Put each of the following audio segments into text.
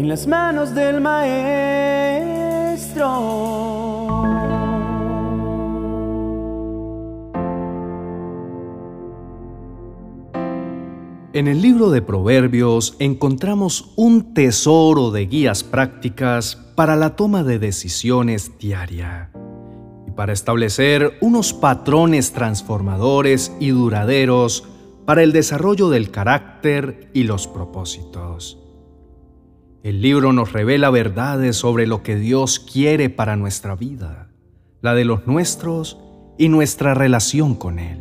en las manos del Maestro. En el libro de Proverbios encontramos un tesoro de guías prácticas para la toma de decisiones diaria y para establecer unos patrones transformadores y duraderos para el desarrollo del carácter y los propósitos. El libro nos revela verdades sobre lo que Dios quiere para nuestra vida, la de los nuestros y nuestra relación con Él.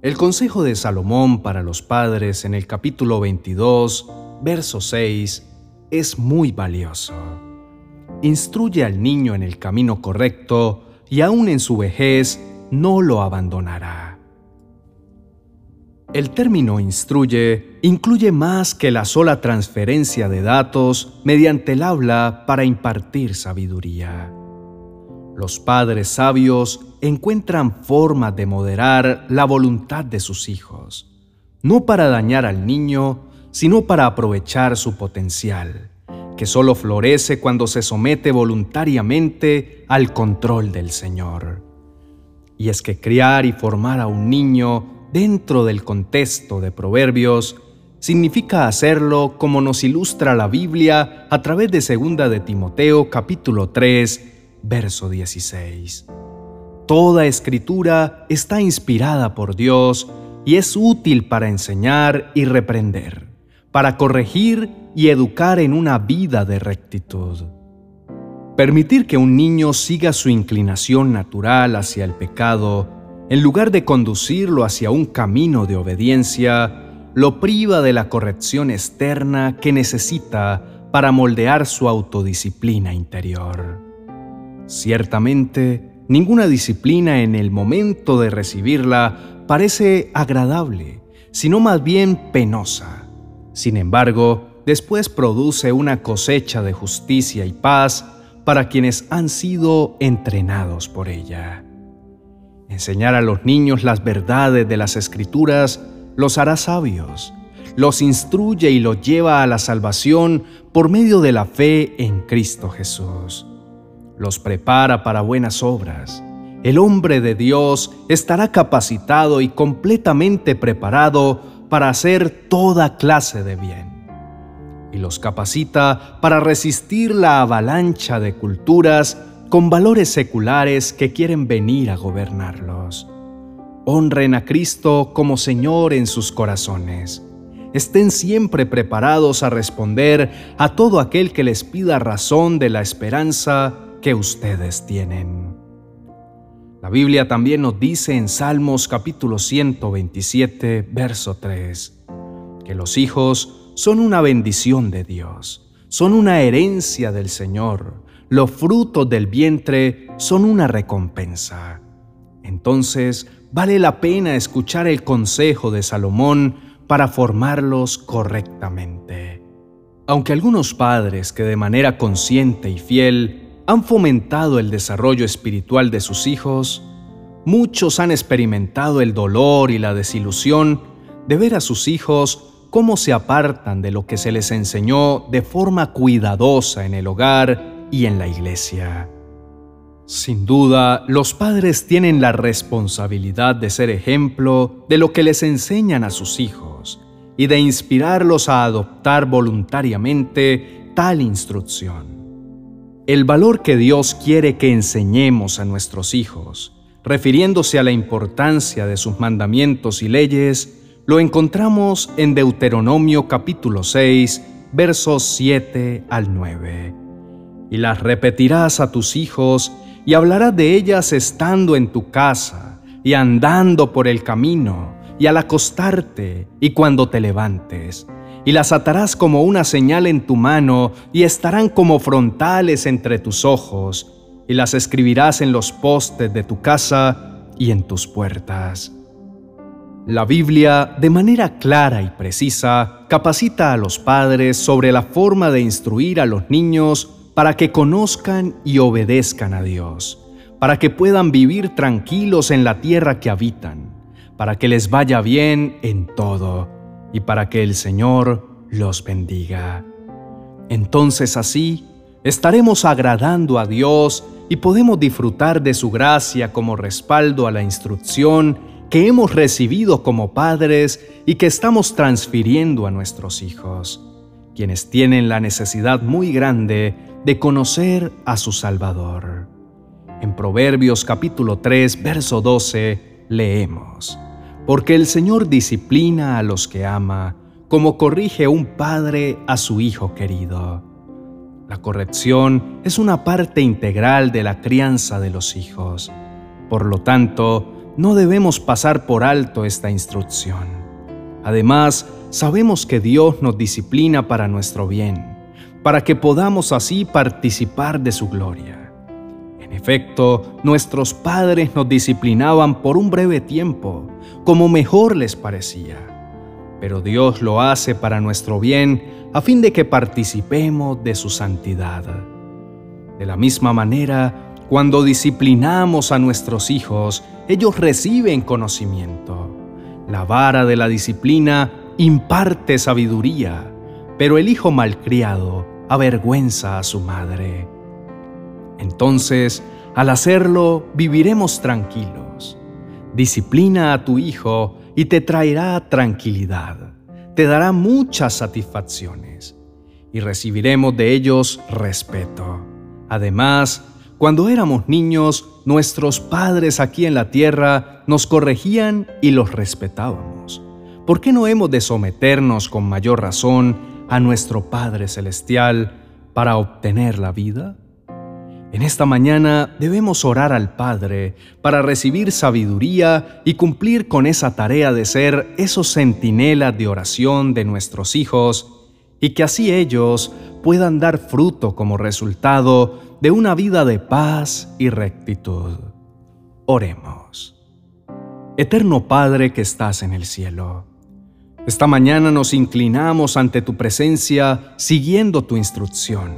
El consejo de Salomón para los padres en el capítulo 22, verso 6, es muy valioso. Instruye al niño en el camino correcto y aún en su vejez no lo abandonará. El término instruye incluye más que la sola transferencia de datos mediante el habla para impartir sabiduría. Los padres sabios encuentran formas de moderar la voluntad de sus hijos, no para dañar al niño, sino para aprovechar su potencial, que solo florece cuando se somete voluntariamente al control del Señor. Y es que criar y formar a un niño dentro del contexto de Proverbios significa hacerlo como nos ilustra la Biblia a través de 2 de Timoteo capítulo 3, verso 16. Toda escritura está inspirada por Dios y es útil para enseñar y reprender, para corregir y educar en una vida de rectitud. Permitir que un niño siga su inclinación natural hacia el pecado, en lugar de conducirlo hacia un camino de obediencia, lo priva de la corrección externa que necesita para moldear su autodisciplina interior. Ciertamente, ninguna disciplina en el momento de recibirla parece agradable, sino más bien penosa. Sin embargo, después produce una cosecha de justicia y paz para quienes han sido entrenados por ella. Enseñar a los niños las verdades de las escrituras los hará sabios, los instruye y los lleva a la salvación por medio de la fe en Cristo Jesús los prepara para buenas obras. El hombre de Dios estará capacitado y completamente preparado para hacer toda clase de bien. Y los capacita para resistir la avalancha de culturas con valores seculares que quieren venir a gobernarlos. Honren a Cristo como Señor en sus corazones. Estén siempre preparados a responder a todo aquel que les pida razón de la esperanza que ustedes tienen. La Biblia también nos dice en Salmos capítulo 127, verso 3, que los hijos son una bendición de Dios, son una herencia del Señor, los frutos del vientre son una recompensa. Entonces, vale la pena escuchar el consejo de Salomón para formarlos correctamente. Aunque algunos padres que de manera consciente y fiel han fomentado el desarrollo espiritual de sus hijos, muchos han experimentado el dolor y la desilusión de ver a sus hijos cómo se apartan de lo que se les enseñó de forma cuidadosa en el hogar y en la iglesia. Sin duda, los padres tienen la responsabilidad de ser ejemplo de lo que les enseñan a sus hijos y de inspirarlos a adoptar voluntariamente tal instrucción. El valor que Dios quiere que enseñemos a nuestros hijos, refiriéndose a la importancia de sus mandamientos y leyes, lo encontramos en Deuteronomio capítulo 6, versos 7 al 9. Y las repetirás a tus hijos y hablarás de ellas estando en tu casa y andando por el camino y al acostarte y cuando te levantes y las atarás como una señal en tu mano y estarán como frontales entre tus ojos, y las escribirás en los postes de tu casa y en tus puertas. La Biblia, de manera clara y precisa, capacita a los padres sobre la forma de instruir a los niños para que conozcan y obedezcan a Dios, para que puedan vivir tranquilos en la tierra que habitan, para que les vaya bien en todo y para que el Señor los bendiga. Entonces así estaremos agradando a Dios y podemos disfrutar de su gracia como respaldo a la instrucción que hemos recibido como padres y que estamos transfiriendo a nuestros hijos, quienes tienen la necesidad muy grande de conocer a su Salvador. En Proverbios capítulo 3, verso 12, leemos, Porque el Señor disciplina a los que ama, como corrige un padre a su hijo querido. La corrección es una parte integral de la crianza de los hijos. Por lo tanto, no debemos pasar por alto esta instrucción. Además, sabemos que Dios nos disciplina para nuestro bien, para que podamos así participar de su gloria. En efecto, nuestros padres nos disciplinaban por un breve tiempo, como mejor les parecía pero Dios lo hace para nuestro bien a fin de que participemos de su santidad. De la misma manera, cuando disciplinamos a nuestros hijos, ellos reciben conocimiento. La vara de la disciplina imparte sabiduría, pero el hijo malcriado avergüenza a su madre. Entonces, al hacerlo, viviremos tranquilos. Disciplina a tu hijo y te traerá tranquilidad, te dará muchas satisfacciones y recibiremos de ellos respeto. Además, cuando éramos niños, nuestros padres aquí en la tierra nos corregían y los respetábamos. ¿Por qué no hemos de someternos con mayor razón a nuestro Padre Celestial para obtener la vida? En esta mañana debemos orar al Padre para recibir sabiduría y cumplir con esa tarea de ser esos centinelas de oración de nuestros hijos y que así ellos puedan dar fruto como resultado de una vida de paz y rectitud. Oremos. Eterno Padre que estás en el cielo, esta mañana nos inclinamos ante tu presencia siguiendo tu instrucción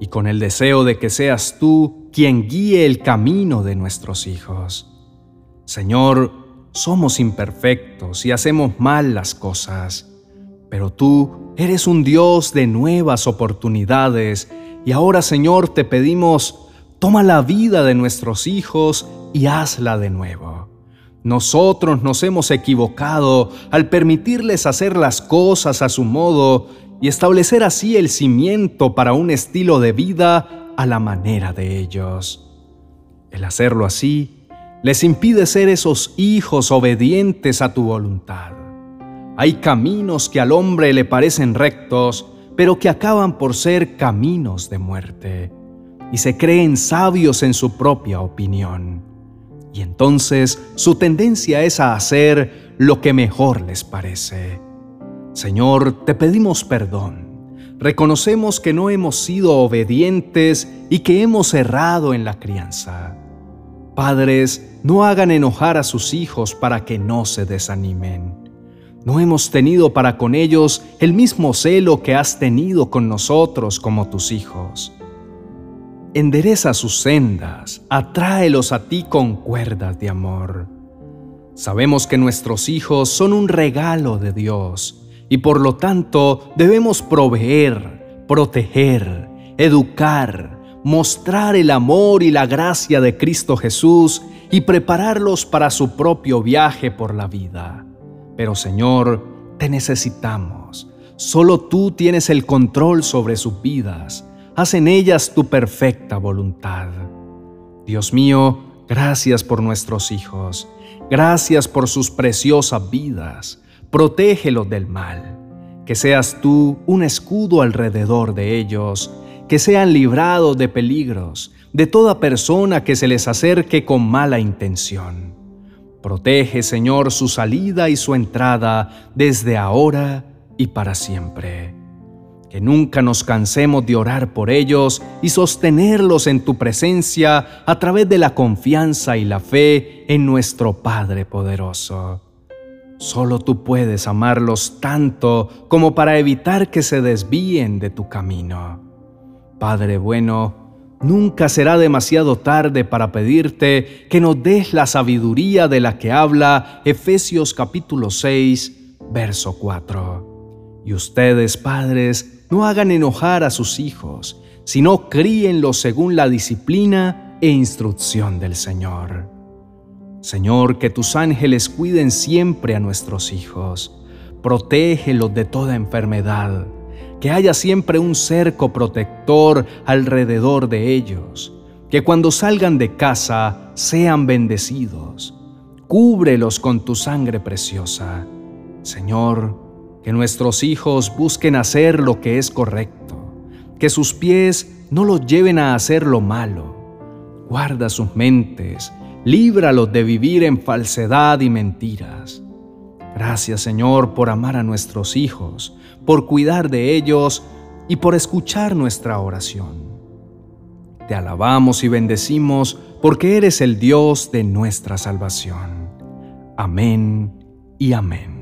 y con el deseo de que seas tú quien guíe el camino de nuestros hijos. Señor, somos imperfectos y hacemos mal las cosas, pero tú eres un Dios de nuevas oportunidades y ahora, Señor, te pedimos, toma la vida de nuestros hijos y hazla de nuevo. Nosotros nos hemos equivocado al permitirles hacer las cosas a su modo y establecer así el cimiento para un estilo de vida a la manera de ellos. El hacerlo así les impide ser esos hijos obedientes a tu voluntad. Hay caminos que al hombre le parecen rectos, pero que acaban por ser caminos de muerte, y se creen sabios en su propia opinión. Y entonces su tendencia es a hacer lo que mejor les parece. Señor, te pedimos perdón. Reconocemos que no hemos sido obedientes y que hemos errado en la crianza. Padres, no hagan enojar a sus hijos para que no se desanimen. No hemos tenido para con ellos el mismo celo que has tenido con nosotros como tus hijos. Endereza sus sendas, atráelos a ti con cuerdas de amor. Sabemos que nuestros hijos son un regalo de Dios y por lo tanto debemos proveer, proteger, educar, mostrar el amor y la gracia de Cristo Jesús y prepararlos para su propio viaje por la vida. Pero Señor, te necesitamos. Solo tú tienes el control sobre sus vidas. Haz en ellas tu perfecta voluntad. Dios mío, gracias por nuestros hijos. Gracias por sus preciosas vidas protégelos del mal. Que seas tú un escudo alrededor de ellos, que sean librados de peligros, de toda persona que se les acerque con mala intención. Protege, Señor, su salida y su entrada desde ahora y para siempre. Que nunca nos cansemos de orar por ellos y sostenerlos en tu presencia a través de la confianza y la fe en nuestro Padre poderoso. Solo tú puedes amarlos tanto como para evitar que se desvíen de tu camino. Padre bueno, nunca será demasiado tarde para pedirte que nos des la sabiduría de la que habla Efesios capítulo 6, verso 4. Y ustedes, padres, no hagan enojar a sus hijos, sino críenlos según la disciplina e instrucción del Señor. Señor, que tus ángeles cuiden siempre a nuestros hijos, protégelos de toda enfermedad, que haya siempre un cerco protector alrededor de ellos, que cuando salgan de casa sean bendecidos. Cúbrelos con tu sangre preciosa. Señor, que nuestros hijos busquen hacer lo que es correcto, que sus pies no los lleven a hacer lo malo. Guarda sus mentes, líbralos de vivir en falsedad y mentiras. Gracias Señor por amar a nuestros hijos, por cuidar de ellos y por escuchar nuestra oración. Te alabamos y bendecimos porque eres el Dios de nuestra salvación. Amén y amén.